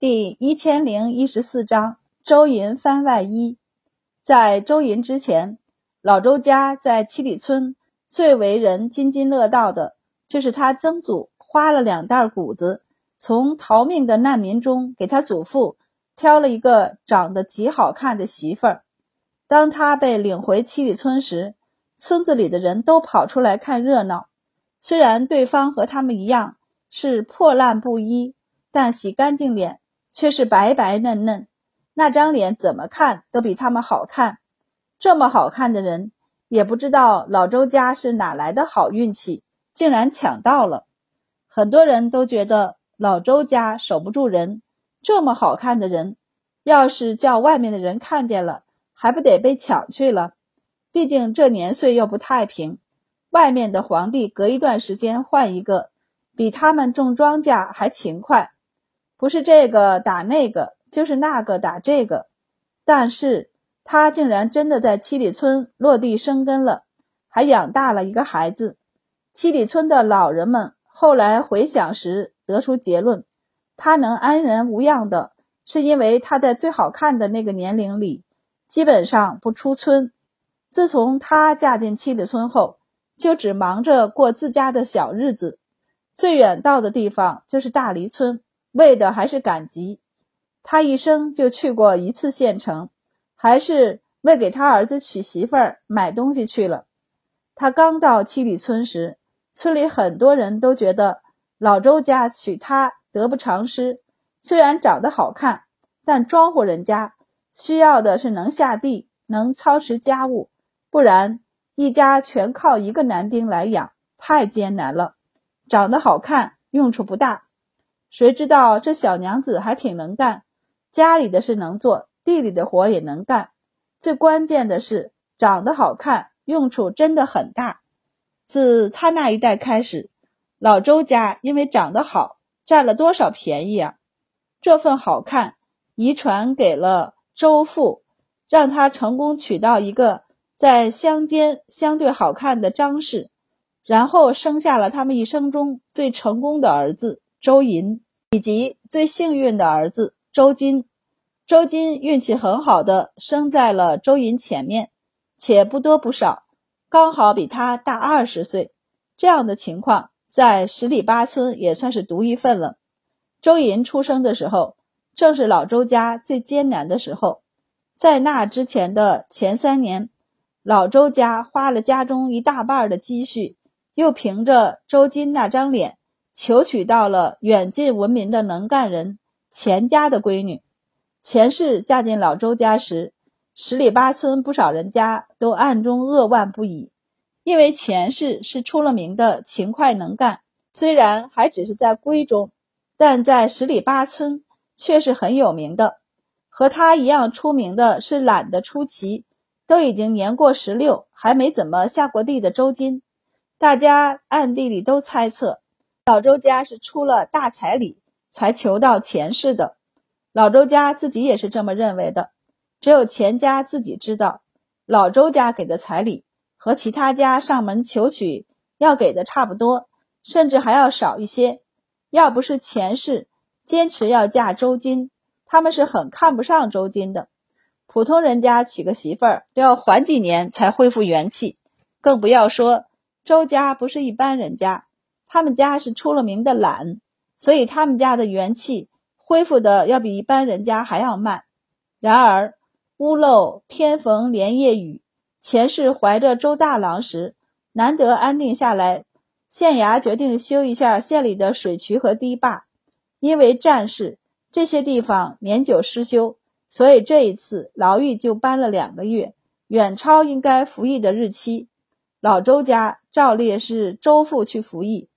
第一千零一十四章，周银翻外衣。在周银之前，老周家在七里村最为人津津乐道的，就是他曾祖花了两袋谷子，从逃命的难民中给他祖父挑了一个长得极好看的媳妇儿。当他被领回七里村时，村子里的人都跑出来看热闹。虽然对方和他们一样是破烂布衣，但洗干净脸。却是白白嫩嫩，那张脸怎么看都比他们好看。这么好看的人，也不知道老周家是哪来的好运气，竟然抢到了。很多人都觉得老周家守不住人，这么好看的人，要是叫外面的人看见了，还不得被抢去了？毕竟这年岁又不太平，外面的皇帝隔一段时间换一个，比他们种庄稼还勤快。不是这个打那个，就是那个打这个，但是他竟然真的在七里村落地生根了，还养大了一个孩子。七里村的老人们后来回想时得出结论：他能安然无恙的，是因为他在最好看的那个年龄里，基本上不出村。自从他嫁进七里村后，就只忙着过自家的小日子，最远到的地方就是大黎村。为的还是赶集，他一生就去过一次县城，还是为给他儿子娶媳妇儿买东西去了。他刚到七里村时，村里很多人都觉得老周家娶她得不偿失。虽然长得好看，但庄户人家需要的是能下地、能操持家务，不然一家全靠一个男丁来养，太艰难了。长得好看用处不大。谁知道这小娘子还挺能干，家里的事能做，地里的活也能干。最关键的是长得好看，用处真的很大。自他那一代开始，老周家因为长得好，占了多少便宜啊！这份好看遗传给了周父，让他成功娶到一个在乡间相对好看的张氏，然后生下了他们一生中最成功的儿子。周银以及最幸运的儿子周金，周金运气很好的生在了周银前面，且不多不少，刚好比他大二十岁。这样的情况在十里八村也算是独一份了。周银出生的时候，正是老周家最艰难的时候，在那之前的前三年，老周家花了家中一大半的积蓄，又凭着周金那张脸。求娶到了远近闻名的能干人钱家的闺女。钱氏嫁进老周家时，十里八村不少人家都暗中扼腕不已，因为钱氏是出了名的勤快能干。虽然还只是在闺中，但在十里八村却是很有名的。和他一样出名的是懒得出奇，都已经年过十六还没怎么下过地的周金。大家暗地里都猜测。老周家是出了大彩礼才求到钱氏的，老周家自己也是这么认为的。只有钱家自己知道，老周家给的彩礼和其他家上门求娶要给的差不多，甚至还要少一些。要不是钱氏坚持要嫁周金，他们是很看不上周金的。普通人家娶个媳妇儿都要缓几年才恢复元气，更不要说周家不是一般人家。他们家是出了名的懒，所以他们家的元气恢复的要比一般人家还要慢。然而屋漏偏逢连夜雨，前世怀着周大郎时，难得安定下来，县衙决定修一下县里的水渠和堤坝。因为战事，这些地方年久失修，所以这一次牢狱就搬了两个月，远超应该服役的日期。老周家照例是周父去服役。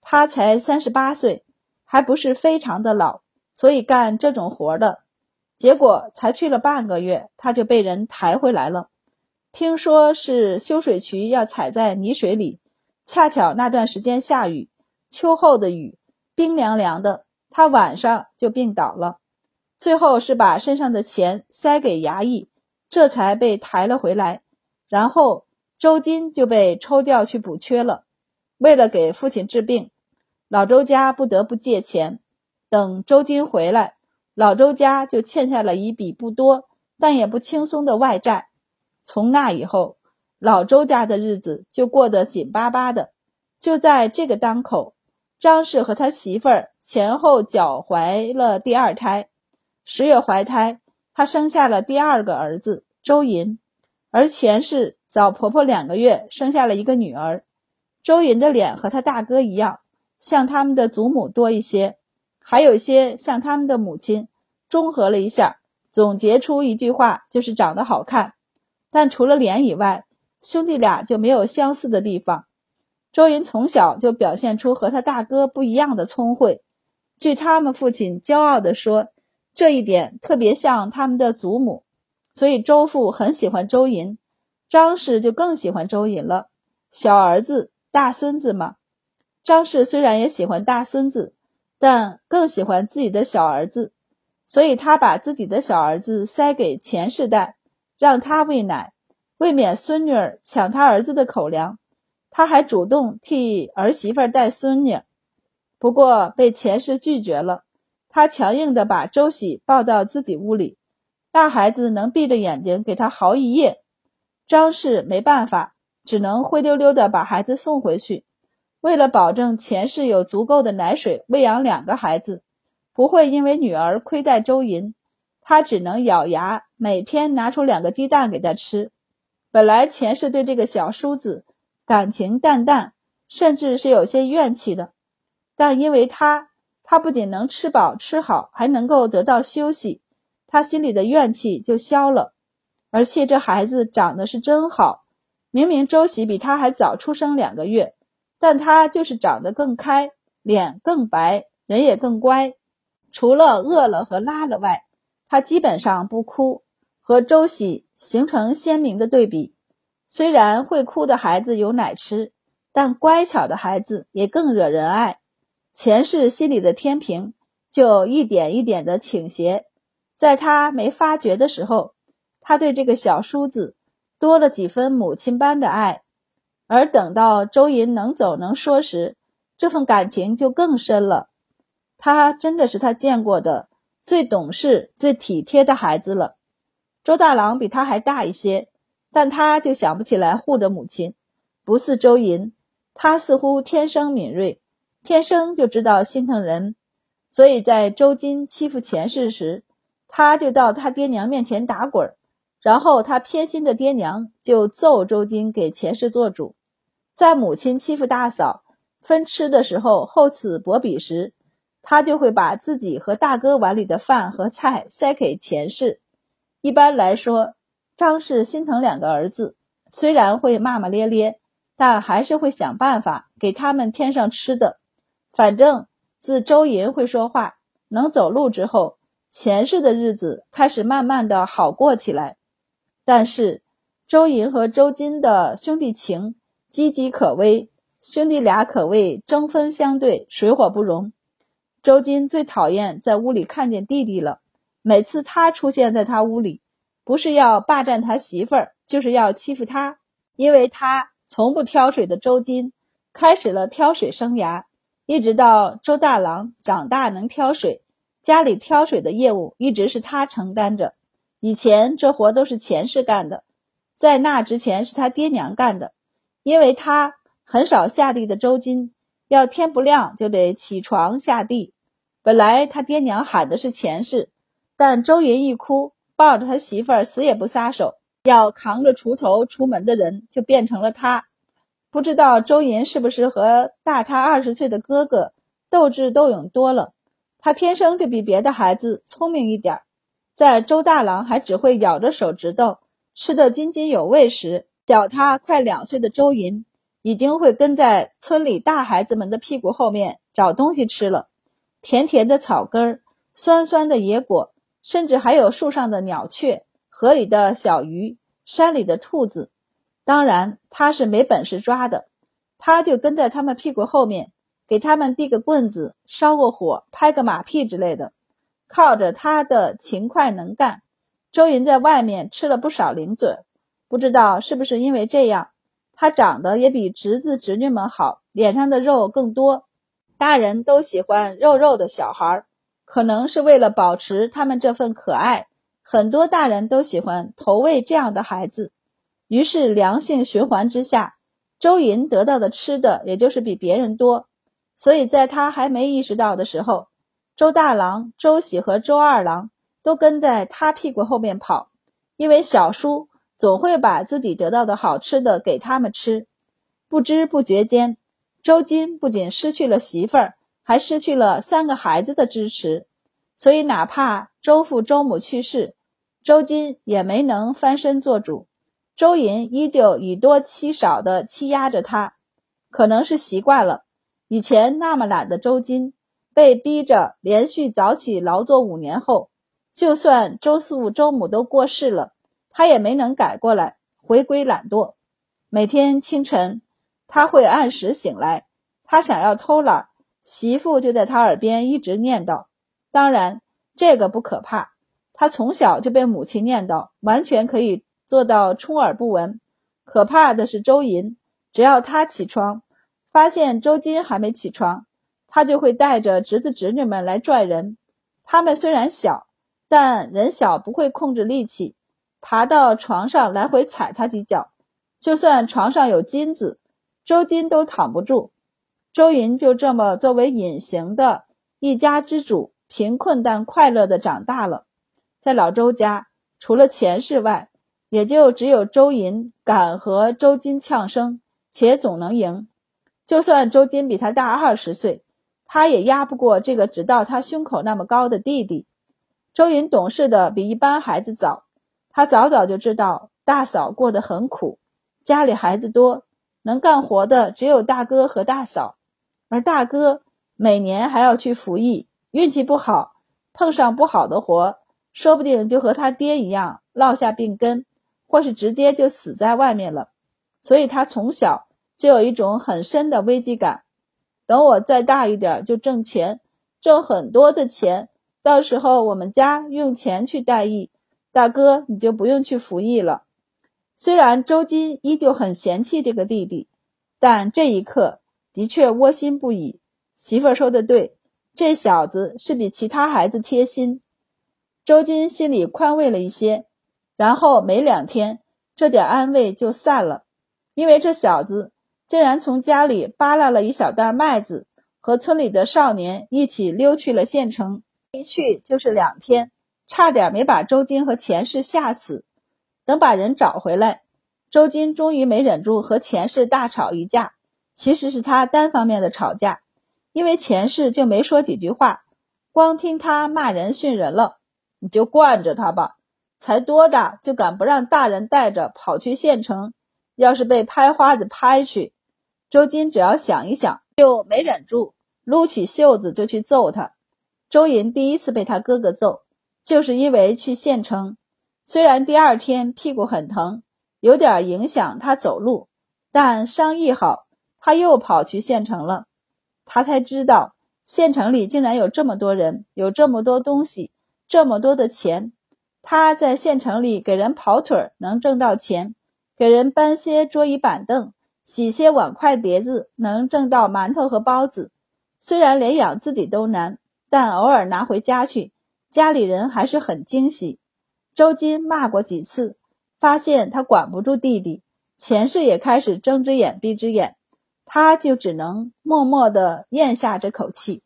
他才三十八岁，还不是非常的老，所以干这种活的。结果才去了半个月，他就被人抬回来了。听说是修水渠要踩在泥水里，恰巧那段时间下雨，秋后的雨冰凉凉的，他晚上就病倒了。最后是把身上的钱塞给衙役，这才被抬了回来。然后周金就被抽调去补缺了。为了给父亲治病，老周家不得不借钱。等周金回来，老周家就欠下了一笔不多但也不轻松的外债。从那以后，老周家的日子就过得紧巴巴的。就在这个当口，张氏和他媳妇儿前后脚怀了第二胎。十月怀胎，她生下了第二个儿子周银，而钱氏早婆婆两个月生下了一个女儿。周云的脸和他大哥一样，像他们的祖母多一些，还有些像他们的母亲。综合了一下，总结出一句话，就是长得好看。但除了脸以外，兄弟俩就没有相似的地方。周云从小就表现出和他大哥不一样的聪慧，据他们父亲骄傲地说，这一点特别像他们的祖母，所以周父很喜欢周寅，张氏就更喜欢周寅了。小儿子、大孙子嘛，张氏虽然也喜欢大孙子，但更喜欢自己的小儿子，所以他把自己的小儿子塞给钱氏带，让他喂奶，未免孙女儿抢他儿子的口粮。他还主动替儿媳妇带孙女，不过被钱氏拒绝了。他强硬地把周喜抱到自己屋里，大孩子能闭着眼睛给他嚎一夜。张氏没办法，只能灰溜溜地把孩子送回去。为了保证钱氏有足够的奶水喂养两个孩子，不会因为女儿亏待周银，他只能咬牙每天拿出两个鸡蛋给他吃。本来钱氏对这个小叔子。感情淡淡，甚至是有些怨气的，但因为他，他不仅能吃饱吃好，还能够得到休息，他心里的怨气就消了。而且这孩子长得是真好，明明周喜比他还早出生两个月，但他就是长得更开，脸更白，人也更乖。除了饿了和拉了外，他基本上不哭，和周喜形成鲜明的对比。虽然会哭的孩子有奶吃，但乖巧的孩子也更惹人爱。前世心里的天平就一点一点的倾斜，在他没发觉的时候，他对这个小叔子多了几分母亲般的爱；而等到周银能走能说时，这份感情就更深了。他真的是他见过的最懂事、最体贴的孩子了。周大郎比他还大一些。但他就想不起来护着母亲，不似周银，他似乎天生敏锐，天生就知道心疼人，所以在周金欺负前世时，他就到他爹娘面前打滚，然后他偏心的爹娘就揍周金给钱氏做主，在母亲欺负大嫂分吃的时候厚此薄彼时，他就会把自己和大哥碗里的饭和菜塞给钱氏。一般来说。张氏心疼两个儿子，虽然会骂骂咧咧，但还是会想办法给他们添上吃的。反正自周银会说话、能走路之后，钱氏的日子开始慢慢的好过起来。但是周银和周金的兄弟情岌岌可危，兄弟俩可谓针锋相对，水火不容。周金最讨厌在屋里看见弟弟了，每次他出现在他屋里。不是要霸占他媳妇儿，就是要欺负他。因为他从不挑水的周金，开始了挑水生涯，一直到周大郎长大能挑水，家里挑水的业务一直是他承担着。以前这活都是前世干的，在那之前是他爹娘干的。因为他很少下地的周金，要天不亮就得起床下地。本来他爹娘喊的是前世，但周云一哭。抱着他媳妇儿死也不撒手，要扛着锄头出门的人就变成了他。不知道周银是不是和大他二十岁的哥哥斗智斗勇多了，他天生就比别的孩子聪明一点儿。在周大郎还只会咬着手指头吃得津津有味时，小他快两岁的周银已经会跟在村里大孩子们的屁股后面找东西吃了，甜甜的草根儿，酸酸的野果。甚至还有树上的鸟雀、河里的小鱼、山里的兔子。当然，他是没本事抓的，他就跟在他们屁股后面，给他们递个棍子、烧个火、拍个马屁之类的。靠着他的勤快能干，周云在外面吃了不少零嘴。不知道是不是因为这样，他长得也比侄子侄女们好，脸上的肉更多。大人都喜欢肉肉的小孩。可能是为了保持他们这份可爱，很多大人都喜欢投喂这样的孩子。于是良性循环之下，周银得到的吃的也就是比别人多。所以在他还没意识到的时候，周大郎、周喜和周二郎都跟在他屁股后面跑，因为小叔总会把自己得到的好吃的给他们吃。不知不觉间，周金不仅失去了媳妇儿。还失去了三个孩子的支持，所以哪怕周父周母去世，周金也没能翻身做主。周银依旧以多欺少的欺压着他，可能是习惯了。以前那么懒的周金，被逼着连续早起劳作五年后，就算周父周母都过世了，他也没能改过来，回归懒惰。每天清晨，他会按时醒来，他想要偷懒。媳妇就在他耳边一直念叨，当然这个不可怕，他从小就被母亲念叨，完全可以做到充耳不闻。可怕的是周银，只要他起床，发现周金还没起床，他就会带着侄子侄女们来拽人。他们虽然小，但人小不会控制力气，爬到床上来回踩他几脚，就算床上有金子，周金都躺不住。周银就这么作为隐形的一家之主，贫困但快乐的长大了。在老周家，除了钱氏外，也就只有周银敢和周金呛声，且总能赢。就算周金比他大二十岁，他也压不过这个只到他胸口那么高的弟弟。周云懂事的比一般孩子早，他早早就知道大嫂过得很苦，家里孩子多，能干活的只有大哥和大嫂。而大哥每年还要去服役，运气不好，碰上不好的活，说不定就和他爹一样落下病根，或是直接就死在外面了。所以他从小就有一种很深的危机感。等我再大一点，就挣钱，挣很多的钱，到时候我们家用钱去代役，大哥你就不用去服役了。虽然周金依旧很嫌弃这个弟弟，但这一刻。的确窝心不已，媳妇儿说的对，这小子是比其他孩子贴心。周金心里宽慰了一些，然后没两天，这点安慰就散了，因为这小子竟然从家里扒拉了一小袋麦子，和村里的少年一起溜去了县城。一去就是两天，差点没把周金和钱氏吓死。等把人找回来，周金终于没忍住和钱氏大吵一架。其实是他单方面的吵架，因为前世就没说几句话，光听他骂人训人了。你就惯着他吧，才多大就敢不让大人带着跑去县城？要是被拍花子拍去，周金只要想一想就没忍住，撸起袖子就去揍他。周银第一次被他哥哥揍，就是因为去县城，虽然第二天屁股很疼，有点影响他走路，但伤一好。他又跑去县城了，他才知道县城里竟然有这么多人，有这么多东西，这么多的钱。他在县城里给人跑腿能挣到钱，给人搬些桌椅板凳、洗些碗筷碟子能挣到馒头和包子。虽然连养自己都难，但偶尔拿回家去，家里人还是很惊喜。周金骂过几次，发现他管不住弟弟，钱氏也开始睁只眼闭只眼。他就只能默默地咽下这口气，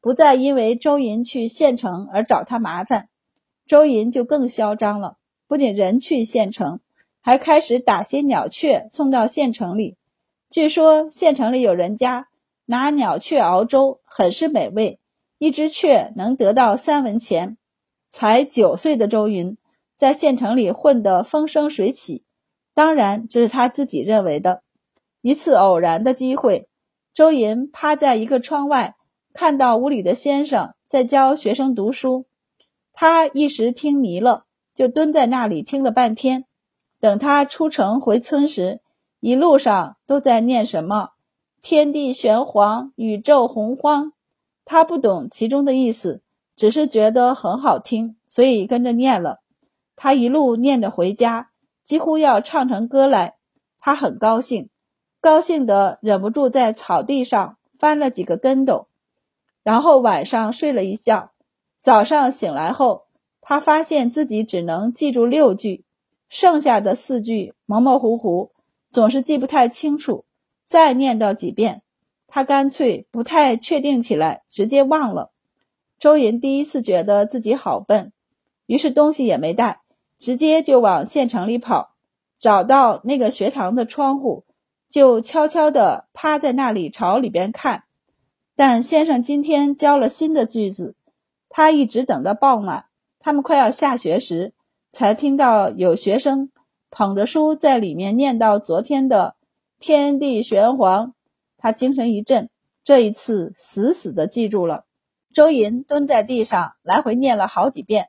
不再因为周银去县城而找他麻烦。周银就更嚣张了，不仅人去县城，还开始打些鸟雀送到县城里。据说县城里有人家拿鸟雀熬粥，很是美味，一只雀能得到三文钱。才九岁的周云在县城里混得风生水起，当然这是他自己认为的。一次偶然的机会，周云趴在一个窗外，看到屋里的先生在教学生读书，他一时听迷了，就蹲在那里听了半天。等他出城回村时，一路上都在念什么“天地玄黄，宇宙洪荒”，他不懂其中的意思，只是觉得很好听，所以跟着念了。他一路念着回家，几乎要唱成歌来，他很高兴。高兴得忍不住在草地上翻了几个跟斗，然后晚上睡了一觉，早上醒来后，他发现自己只能记住六句，剩下的四句模模糊糊，总是记不太清楚。再念叨几遍，他干脆不太确定起来，直接忘了。周银第一次觉得自己好笨，于是东西也没带，直接就往县城里跑。找到那个学堂的窗户，就悄悄地趴在那里朝里边看。但先生今天教了新的句子。他一直等到傍晚，他们快要下学时，才听到有学生捧着书在里面念到昨天的“天地玄黄”。他精神一振，这一次死死的记住了。周银蹲在地上来回念了好几遍，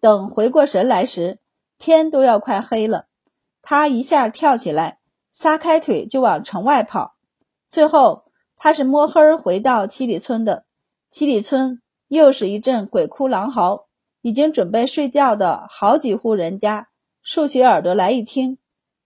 等回过神来时，天都要快黑了。他一下跳起来，撒开腿就往城外跑。最后，他是摸黑回到七里村的。七里村。又是一阵鬼哭狼嚎，已经准备睡觉的好几户人家竖起耳朵来一听，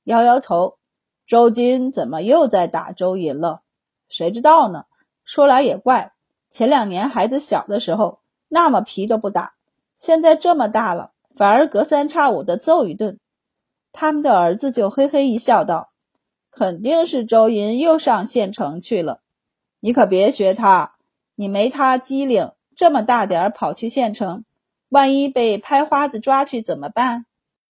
摇摇头。周金怎么又在打周银了？谁知道呢？说来也怪，前两年孩子小的时候那么皮都不打，现在这么大了，反而隔三差五的揍一顿。他们的儿子就嘿嘿一笑，道：“肯定是周银又上县城去了，你可别学他，你没他机灵。”这么大点儿跑去县城，万一被拍花子抓去怎么办？